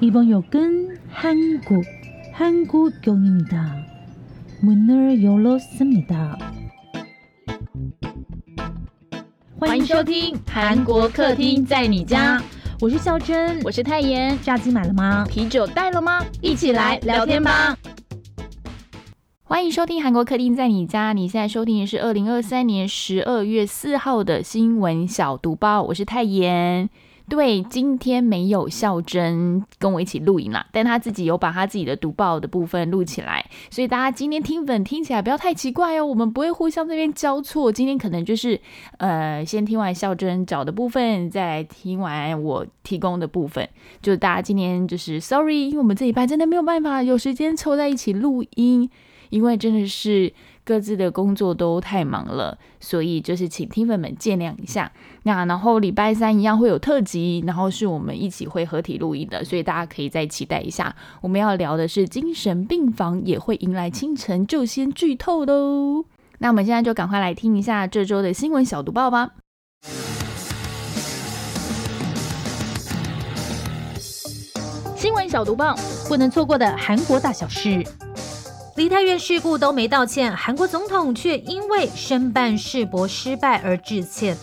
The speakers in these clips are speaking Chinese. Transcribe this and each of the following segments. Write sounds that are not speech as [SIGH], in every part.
이번 역은 한국, 한국역입니다. 문을 열었습니다. 欢迎收听韩国客厅在你家，我是孝珍，我是泰妍。炸鸡买了吗？啤酒带了吗？一起来聊天吧！欢迎收听韩国客厅在你家。你现在收听的是二零二三年十二月四号的新闻小读报，我是泰妍。 对，今天没有孝珍跟我一起录影啦，但他自己有把他自己的读报的部分录起来，所以大家今天听粉听起来不要太奇怪哦，我们不会互相这边交错。今天可能就是呃，先听完孝珍找的部分，再听完我提供的部分，就大家今天就是 sorry，因为我们这一拜真的没有办法有时间凑在一起录音，因为真的是。各自的工作都太忙了，所以就是请听粉们见谅一下。那然后礼拜三一样会有特辑，然后是我们一起会合体录音的，所以大家可以再期待一下。我们要聊的是精神病房也会迎来清晨，就先剧透喽。那我们现在就赶快来听一下这周的新闻小读报吧。新闻小读报，不能错过的韩国大小事。梨泰院事故都没道歉，韩国总统却因为申办世博失败而致歉。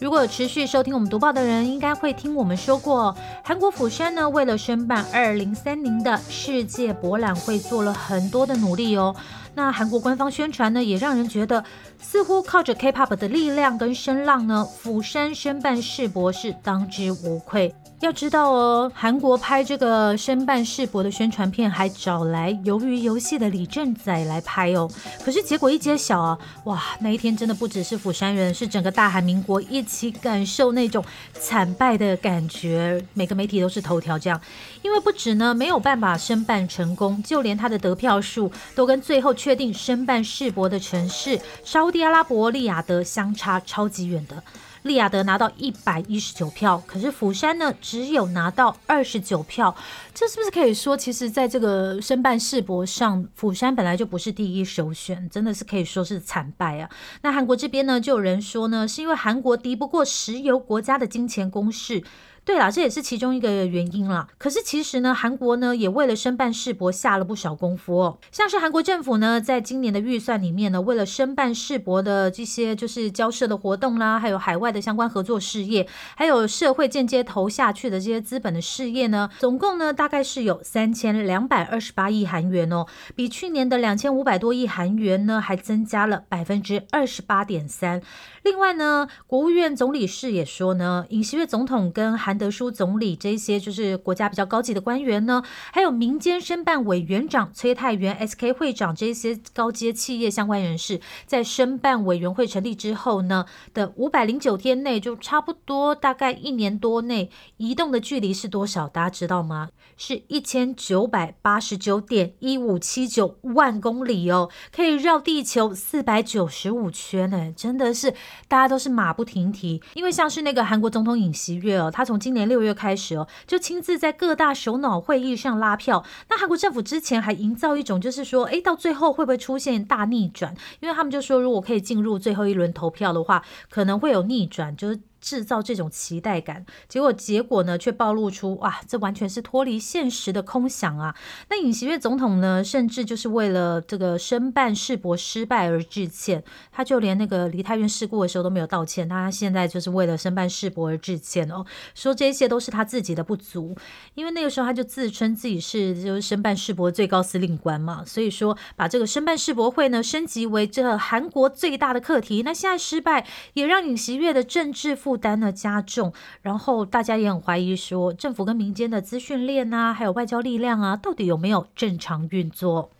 如果持续收听我们读报的人，应该会听我们说过，韩国釜山呢为了申办二零三零的世界博览会做了很多的努力哦。那韩国官方宣传呢，也让人觉得似乎靠着 K-pop 的力量跟声浪呢，釜山申办世博是当之无愧。要知道哦，韩国拍这个申办世博的宣传片，还找来鱿鱼游戏的李正宰来拍哦。可是结果一揭晓啊，哇，那一天真的不只是釜山人，是整个大韩民国一起感受那种惨败的感觉。每个媒体都是头条这样，因为不止呢没有办法申办成功，就连他的得票数都跟最后确定申办世博的城市沙地阿拉伯利雅得相差超级远的。利亚德拿到一百一十九票，可是釜山呢只有拿到二十九票，这是不是可以说，其实在这个申办世博上，釜山本来就不是第一首选，真的是可以说是惨败啊。那韩国这边呢，就有人说呢，是因为韩国敌不过石油国家的金钱攻势。对啦，这也是其中一个原因啦。可是其实呢，韩国呢也为了申办世博下了不少功夫哦。像是韩国政府呢，在今年的预算里面呢，为了申办世博的这些就是交涉的活动啦，还有海外的相关合作事业，还有社会间接投下去的这些资本的事业呢，总共呢大概是有三千两百二十八亿韩元哦，比去年的两千五百多亿韩元呢还增加了百分之二十八点三。另外呢，国务院总理室也说呢，尹锡悦总统跟韩德书总理这些就是国家比较高级的官员呢，还有民间申办委员长崔泰元、SK 会长这些高阶企业相关人士，在申办委员会成立之后呢的五百零九天内，就差不多大概一年多内移动的距离是多少？大家知道吗？是一千九百八十九点一五七九万公里哦，可以绕地球四百九十五圈呢，真的是。大家都是马不停蹄，因为像是那个韩国总统尹锡悦哦，他从今年六月开始哦，就亲自在各大首脑会议上拉票。那韩国政府之前还营造一种就是说，哎，到最后会不会出现大逆转？因为他们就说，如果可以进入最后一轮投票的话，可能会有逆转，就是。制造这种期待感，结果结果呢，却暴露出哇，这完全是脱离现实的空想啊！那尹锡悦总统呢，甚至就是为了这个申办世博失败而致歉，他就连那个梨泰院事故的时候都没有道歉，他现在就是为了申办世博而致歉哦，说这些都是他自己的不足，因为那个时候他就自称自己是就是申办世博最高司令官嘛，所以说把这个申办世博会呢升级为这韩国最大的课题，那现在失败也让尹锡悦的政治负。负担呢加重，然后大家也很怀疑说，政府跟民间的资讯链啊，还有外交力量啊，到底有没有正常运作？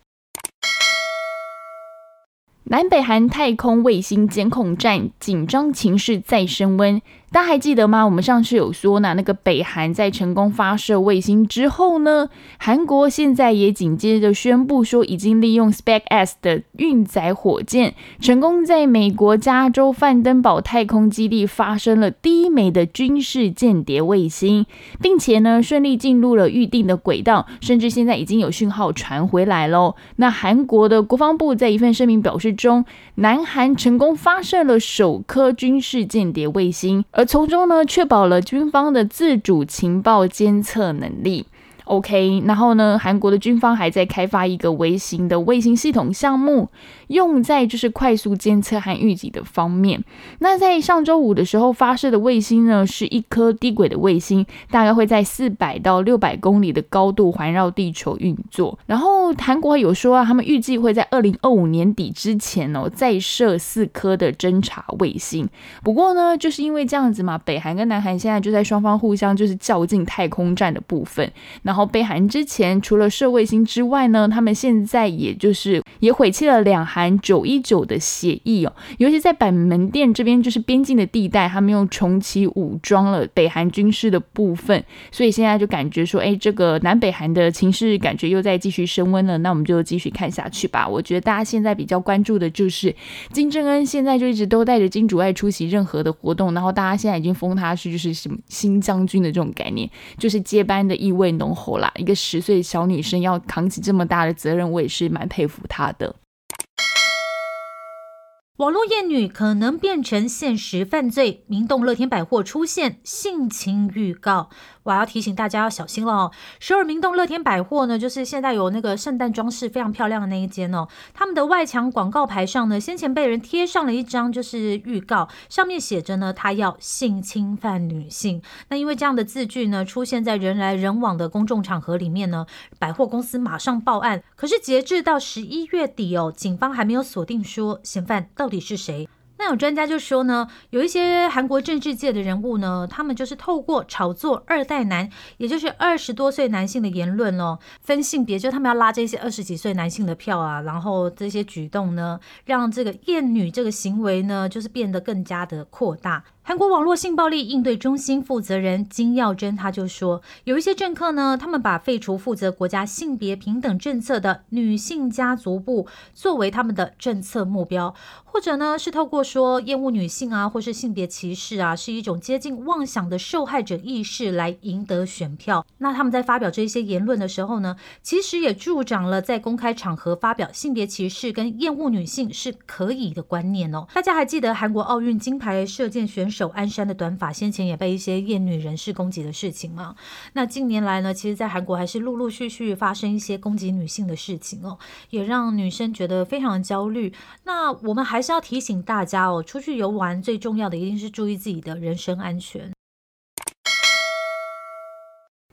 南北韩太空卫星监控站紧张情势再升温。大家还记得吗？我们上次有说呢，那个北韩在成功发射卫星之后呢，韩国现在也紧接着宣布说，已经利用 SpaceX 的运载火箭，成功在美国加州范登堡太空基地发生了第一枚的军事间谍卫星，并且呢，顺利进入了预定的轨道，甚至现在已经有讯号传回来喽。那韩国的国防部在一份声明表示中，南韩成功发射了首颗军事间谍卫星，而从中呢，确保了军方的自主情报监测能力。OK，然后呢，韩国的军方还在开发一个微型的卫星系统项目，用在就是快速监测和预警的方面。那在上周五的时候发射的卫星呢，是一颗低轨的卫星，大概会在四百到六百公里的高度环绕地球运作。然后韩国有说啊，他们预计会在二零二五年底之前哦，再设四颗的侦察卫星。不过呢，就是因为这样子嘛，北韩跟南韩现在就在双方互相就是较劲太空战的部分。然然后北韩之前除了射卫星之外呢，他们现在也就是也毁弃了两韩九一九的协议哦，尤其在板门店这边就是边境的地带，他们又重启武装了北韩军事的部分，所以现在就感觉说，哎，这个南北韩的情势感觉又在继续升温了。那我们就继续看下去吧。我觉得大家现在比较关注的就是金正恩现在就一直都带着金主爱出席任何的活动，然后大家现在已经封他是就是什么新将军的这种概念，就是接班的意味浓厚啦。一个十岁小女生要扛起这么大的责任，我也是蛮佩服她的。网络艳女可能变成现实犯罪，明洞乐天百货出现性侵预告。我要提醒大家要小心了哦！首尔明洞乐天百货呢，就是现在有那个圣诞装饰非常漂亮的那一间哦。他们的外墙广告牌上呢，先前被人贴上了一张就是预告，上面写着呢，他要性侵犯女性。那因为这样的字句呢，出现在人来人往的公众场合里面呢，百货公司马上报案。可是截至到十一月底哦，警方还没有锁定说嫌犯到底是谁。那有专家就说呢，有一些韩国政治界的人物呢，他们就是透过炒作二代男，也就是二十多岁男性的言论哦，分性别，就他们要拉这些二十几岁男性的票啊，然后这些举动呢，让这个厌女这个行为呢，就是变得更加的扩大。韩国网络性暴力应对中心负责人金耀珍他就说，有一些政客呢，他们把废除负责国家性别平等政策的女性家族部作为他们的政策目标，或者呢是透过说厌恶女性啊，或是性别歧视啊，是一种接近妄想的受害者意识来赢得选票。那他们在发表这些言论的时候呢，其实也助长了在公开场合发表性别歧视跟厌恶女性是可以的观念哦。大家还记得韩国奥运金牌射箭选手？手鞍山的短发先前也被一些厌女人士攻击的事情嘛？那近年来呢，其实，在韩国还是陆陆续续发生一些攻击女性的事情哦，也让女生觉得非常焦虑。那我们还是要提醒大家哦，出去游玩最重要的一定是注意自己的人身安全。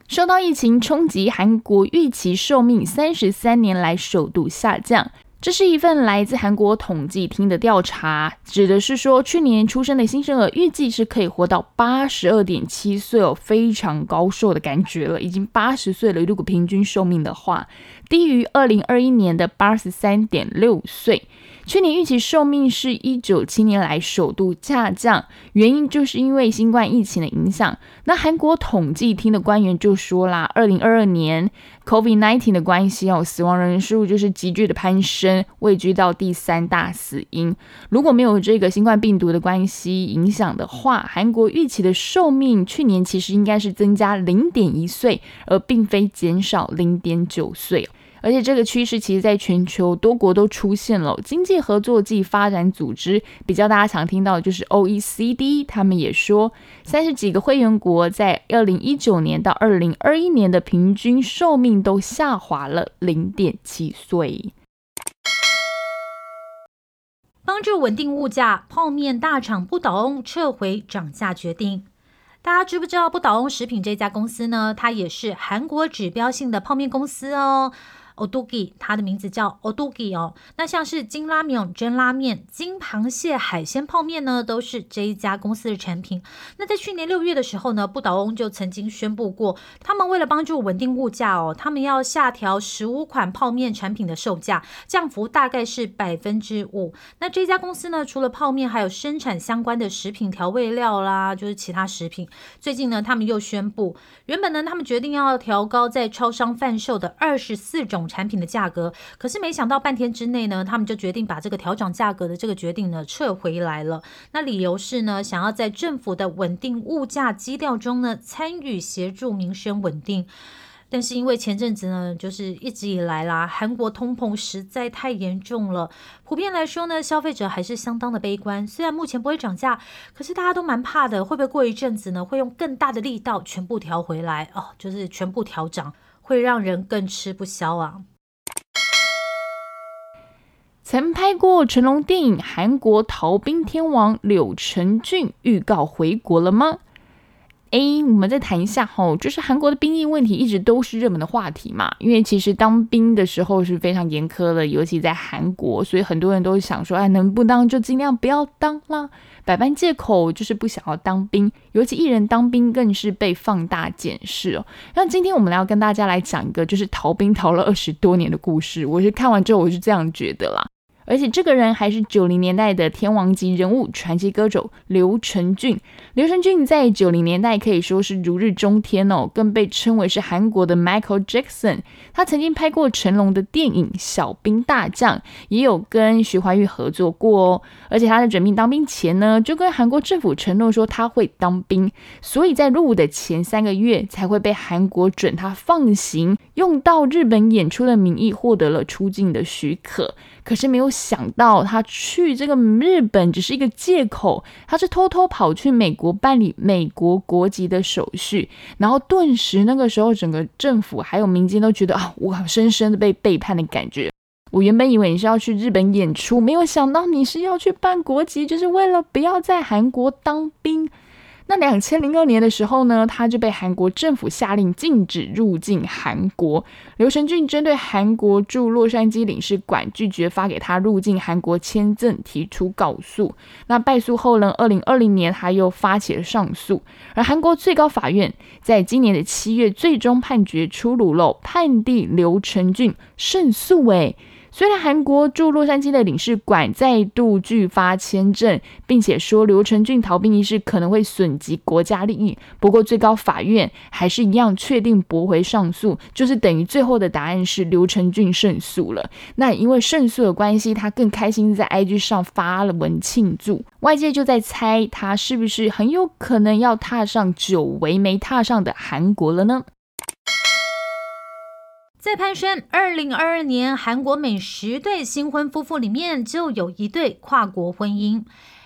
受到疫情冲击，韩国预期寿命三十三年来首度下降。这是一份来自韩国统计厅的调查，指的是说，去年出生的新生儿预计是可以活到八十二点七岁哦，非常高寿的感觉了，已经八十岁了。如果平均寿命的话，低于二零二一年的八十三点六岁。去年预期寿命是一九七年来首度下降，原因就是因为新冠疫情的影响。那韩国统计厅的官员就说啦，二零二二年 COVID nineteen 的关系哦，死亡人数就是急剧的攀升，位居到第三大死因。如果没有这个新冠病毒的关系影响的话，韩国预期的寿命去年其实应该是增加零点一岁，而并非减少零点九岁。而且这个趋势其实在全球多国都出现了。经济合作暨发展组织比较大家常听到的就是 OECD，他们也说，三十几个会员国在二零一九年到二零二一年的平均寿命都下滑了零点七岁。帮助稳定物价，泡面大厂不倒翁撤回涨价决定。大家知不知道不倒翁食品这家公司呢？它也是韩国指标性的泡面公司哦。O d o g i 它的名字叫 o d o g i 哦。那像是金拉面、真拉面、金螃蟹、海鲜泡面呢，都是这一家公司的产品。那在去年六月的时候呢，不倒翁就曾经宣布过，他们为了帮助稳定物价哦，他们要下调十五款泡面产品的售价，降幅大概是百分之五。那这家公司呢，除了泡面，还有生产相关的食品调味料啦，就是其他食品。最近呢，他们又宣布，原本呢，他们决定要调高在超商贩售的二十四种。产品的价格，可是没想到半天之内呢，他们就决定把这个调整价格的这个决定呢撤回来了。那理由是呢，想要在政府的稳定物价基调中呢参与协助民生稳定。但是因为前阵子呢，就是一直以来啦，韩国通膨实在太严重了，普遍来说呢，消费者还是相当的悲观。虽然目前不会涨价，可是大家都蛮怕的，会不会过一阵子呢，会用更大的力道全部调回来哦，就是全部调涨。会让人更吃不消啊。曾拍过成龙电影《韩国逃兵天王》柳承俊预告回国了吗？哎，我们再谈一下哈，就是韩国的兵役问题一直都是热门的话题嘛。因为其实当兵的时候是非常严苛的，尤其在韩国，所以很多人都想说，哎，能不当就尽量不要当啦，百般借口就是不想要当兵。尤其艺人当兵更是被放大检视哦。那今天我们要跟大家来讲一个就是逃兵逃了二十多年的故事。我是看完之后我是这样觉得啦。而且这个人还是九零年代的天王级人物，传奇歌手刘承俊。刘承俊在九零年代可以说是如日中天哦，更被称为是韩国的 Michael Jackson。他曾经拍过成龙的电影《小兵大将》，也有跟徐怀钰合作过哦。而且他在准备当兵前呢，就跟韩国政府承诺说他会当兵，所以在入伍的前三个月才会被韩国准他放行，用到日本演出的名义获得了出境的许可。可是没有想到，他去这个日本只是一个借口，他是偷偷跑去美国办理美国国籍的手续，然后顿时那个时候整个政府还有民间都觉得啊，我深深的被背叛的感觉。我原本以为你是要去日本演出，没有想到你是要去办国籍，就是为了不要在韩国当兵。那两千零二年的时候呢，他就被韩国政府下令禁止入境韩国。刘成俊针对韩国驻洛杉矶领事馆拒绝发给他入境韩国签证提出告诉。那败诉后呢，二零二零年他又发起了上诉。而韩国最高法院在今年的七月最终判决出炉了，判定刘成俊胜诉。诶。虽然韩国驻洛杉矶的领事馆再度拒发签证，并且说刘成俊逃兵一事可能会损及国家利益，不过最高法院还是一样确定驳回上诉，就是等于最后的答案是刘成俊胜诉了。那因为胜诉的关系，他更开心在 IG 上发了文庆祝，外界就在猜他是不是很有可能要踏上久违没踏上的韩国了呢？在攀升，二零二二年韩国每十对新婚夫妇里面就有一对跨国婚姻。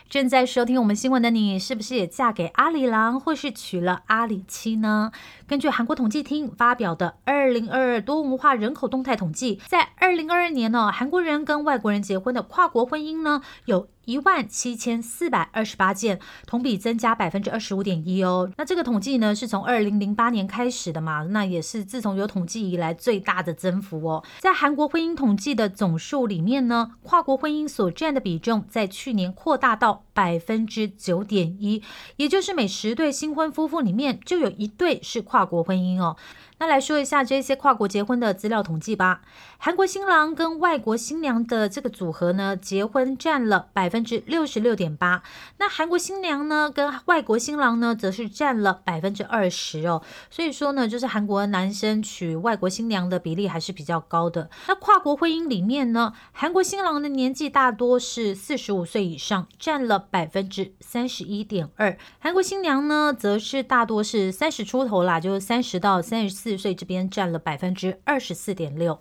正在收听我们新闻的你，是不是也嫁给阿里郎，或是娶了阿里妻呢？根据韩国统计厅发表的《二零二二多文化人口动态统计》，在二零二二年呢，韩国人跟外国人结婚的跨国婚姻呢，有一万七千四百二十八件，同比增加百分之二十五点一哦。那这个统计呢，是从二零零八年开始的嘛？那也是自从有统计以来最大的增幅哦。在韩国婚姻统计的总数里面呢，跨国婚姻所占的比重在去年扩大到百分之九点一，也就是每十对新婚夫妇里面就有一对是跨。国婚姻哦。那来说一下这些跨国结婚的资料统计吧。韩国新郎跟外国新娘的这个组合呢，结婚占了百分之六十六点八。那韩国新娘呢，跟外国新郎呢，则是占了百分之二十哦。所以说呢，就是韩国男生娶外国新娘的比例还是比较高的。那跨国婚姻里面呢，韩国新郎的年纪大多是四十五岁以上，占了百分之三十一点二。韩国新娘呢，则是大多是三十出头啦，就是三十到三十。四岁这边占了百分之二十四点六。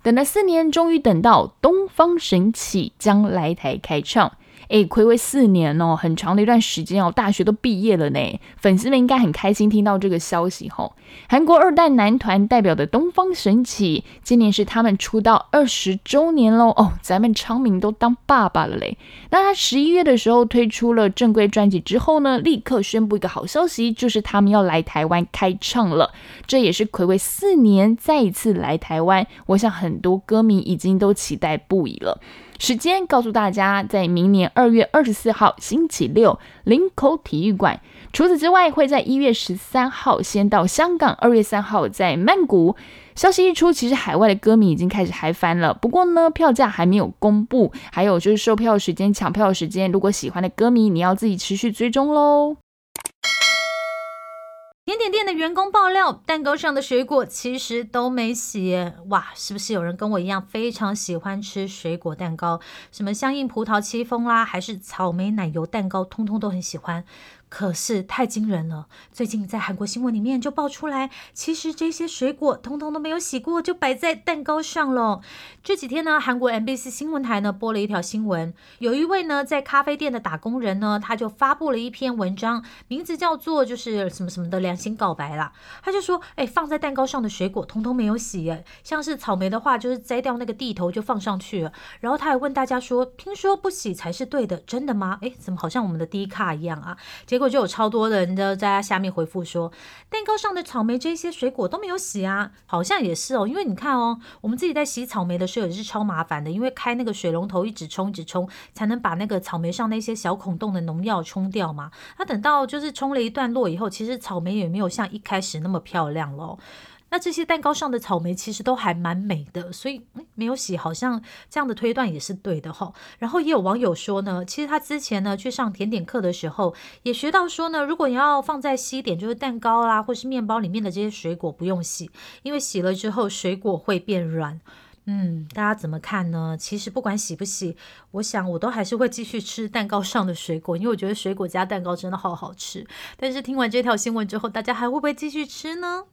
等了四年，终于等到东方神起将来台开唱。哎，暌违四年哦，很长的一段时间哦，大学都毕业了呢。粉丝们应该很开心听到这个消息吼。韩国二代男团代表的东方神起，今年是他们出道二十周年喽哦，咱们昌明都当爸爸了嘞。那他十一月的时候推出了正规专辑之后呢，立刻宣布一个好消息，就是他们要来台湾开唱了。这也是暌违四年再一次来台湾，我想很多歌迷已经都期待不已了。时间告诉大家，在明年二月二十四号星期六，林口体育馆。除此之外，会在一月十三号先到香港，二月三号在曼谷。消息一出，其实海外的歌迷已经开始嗨翻了。不过呢，票价还没有公布，还有就是售票时间、抢票时间，如果喜欢的歌迷，你要自己持续追踪喽。员工爆料，蛋糕上的水果其实都没洗。哇，是不是有人跟我一样非常喜欢吃水果蛋糕？什么香印葡萄戚风啦，还是草莓奶油蛋糕，通通都很喜欢。可是太惊人了！最近在韩国新闻里面就爆出来，其实这些水果通通都没有洗过，就摆在蛋糕上了。这几天呢，韩国 MBC 新闻台呢播了一条新闻，有一位呢在咖啡店的打工人呢，他就发布了一篇文章，名字叫做就是什么什么的良心告白啦。他就说，哎，放在蛋糕上的水果通通没有洗，像是草莓的话，就是摘掉那个蒂头就放上去了。然后他还问大家说，听说不洗才是对的，真的吗？哎，怎么好像我们的低卡一样啊？结果。果就有超多的人都在下面回复说，蛋糕上的草莓这些水果都没有洗啊，好像也是哦，因为你看哦，我们自己在洗草莓的时候也是超麻烦的，因为开那个水龙头一直冲一直冲，才能把那个草莓上那些小孔洞的农药冲掉嘛。那等到就是冲了一段落以后，其实草莓也没有像一开始那么漂亮喽。那这些蛋糕上的草莓其实都还蛮美的，所以没有洗，好像这样的推断也是对的哈。然后也有网友说呢，其实他之前呢去上甜点课的时候，也学到说呢，如果你要放在西点，就是蛋糕啦或是面包里面的这些水果不用洗，因为洗了之后水果会变软。嗯，大家怎么看呢？其实不管洗不洗，我想我都还是会继续吃蛋糕上的水果，因为我觉得水果加蛋糕真的好好吃。但是听完这条新闻之后，大家还会不会继续吃呢？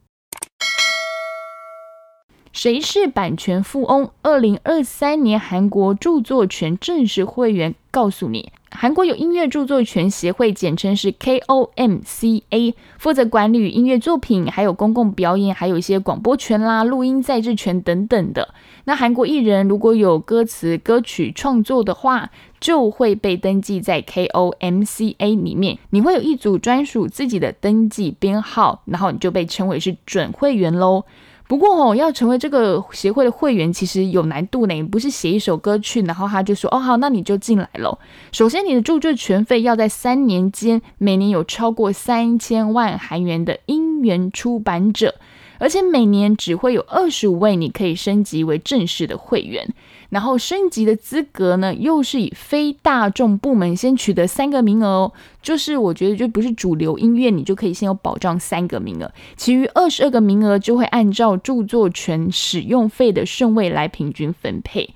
谁是版权富翁？二零二三年韩国著作权正式会员告诉你，韩国有音乐著作权协会，简称是 KOMCA，负责管理音乐作品，还有公共表演，还有一些广播权啦、录音在制权等等的。那韩国艺人如果有歌词、歌曲创作的话，就会被登记在 KOMCA 里面，你会有一组专属自己的登记编号，然后你就被称为是准会员喽。不过哦，要成为这个协会的会员，其实有难度呢。不是写一首歌去，然后他就说哦好，那你就进来喽。首先，你的著作权费要在三年间每年有超过三千万韩元的音源出版者，而且每年只会有二十五位你可以升级为正式的会员。然后升级的资格呢，又是以非大众部门先取得三个名额哦。就是我觉得就不是主流音乐，你就可以先有保障三个名额，其余二十二个名额就会按照著作权使用费的顺位来平均分配。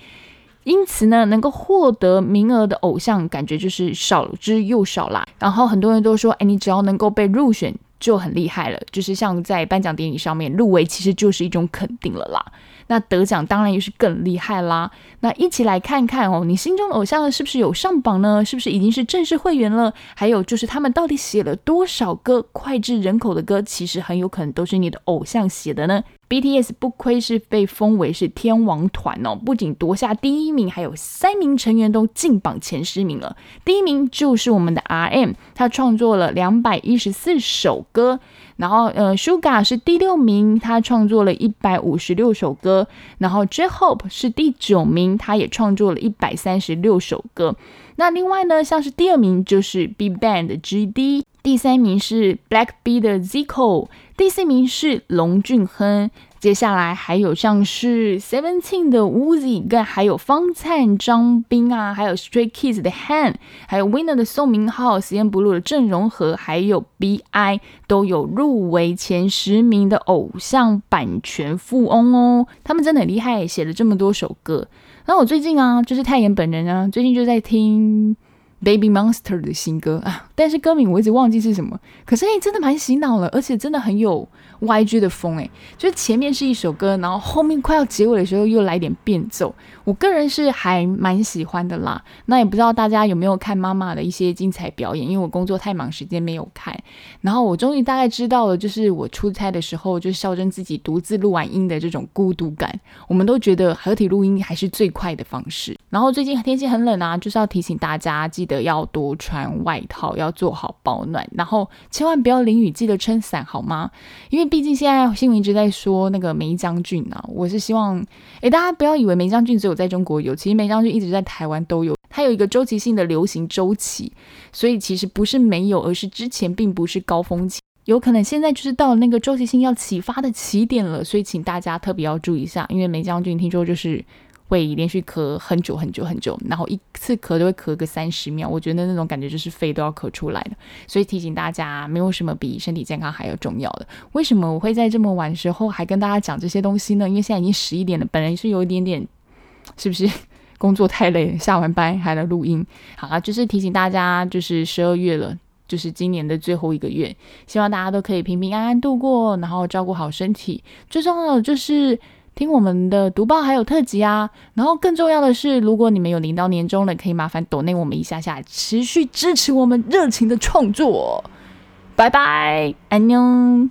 因此呢，能够获得名额的偶像，感觉就是少之又少啦。然后很多人都说，哎，你只要能够被入选就很厉害了，就是像在颁奖典礼上面入围，其实就是一种肯定了啦。那得奖当然也是更厉害啦。那一起来看看哦，你心中的偶像是不是有上榜呢？是不是已经是正式会员了？还有就是他们到底写了多少歌脍炙人口的歌，其实很有可能都是你的偶像写的呢。BTS 不愧是被封为是天王团哦，不仅夺下第一名，还有三名成员都进榜前十名了。第一名就是我们的 RM，他创作了两百一十四首歌。然后，呃，Suga 是第六名，他创作了一百五十六首歌。然后，J-Hope 是第九名，他也创作了一百三十六首歌。那另外呢，像是第二名就是 BigBang 的 GD，第三名是 Blackpink 的 Zico，第四名是龙俊亨。接下来还有像是 Seventeen 的 Woozi，跟还有方灿、张斌啊，还有 Stray Kids 的 Han，还有 Winner 的宋明浩、实验不露的郑容和，还有 B.I 都有入围前十名的偶像版权富翁哦。他们真的很厉害，写了这么多首歌。那我最近啊，就是泰妍本人啊，最近就在听 Baby Monster 的新歌啊，但是歌名我一直忘记是什么。可是哎，真的蛮洗脑了，而且真的很有。YG 的风哎，就是前面是一首歌，然后后面快要结尾的时候又来点变奏，我个人是还蛮喜欢的啦。那也不知道大家有没有看妈妈的一些精彩表演，因为我工作太忙，时间没有看。然后我终于大概知道了，就是我出差的时候，就笑珍自己独自录完音的这种孤独感。我们都觉得合体录音还是最快的方式。然后最近天气很冷啊，就是要提醒大家记得要多穿外套，要做好保暖，然后千万不要淋雨，记得撑伞好吗？因为毕竟现在新闻一直在说那个梅将军啊，我是希望，诶，大家不要以为梅将军只有在中国有，其实梅将军一直在台湾都有，它有一个周期性的流行周期，所以其实不是没有，而是之前并不是高峰期，有可能现在就是到那个周期性要启发的起点了，所以请大家特别要注意一下，因为梅将军听说就是。会连续咳很久很久很久，然后一次咳都会咳个三十秒，我觉得那种感觉就是肺都要咳出来了。所以提醒大家，没有什么比身体健康还要重要的。为什么我会在这么晚时候还跟大家讲这些东西呢？因为现在已经十一点了，本人是有一点点，是不是 [LAUGHS] 工作太累，下完班还来录音？好了，就是提醒大家，就是十二月了。就是今年的最后一个月，希望大家都可以平平安安度过，然后照顾好身体。最重要的就是听我们的读报还有特辑啊，然后更重要的是，如果你们有领到年终了，可以麻烦抖内我们一下下，持续支持我们热情的创作。拜拜，安妞。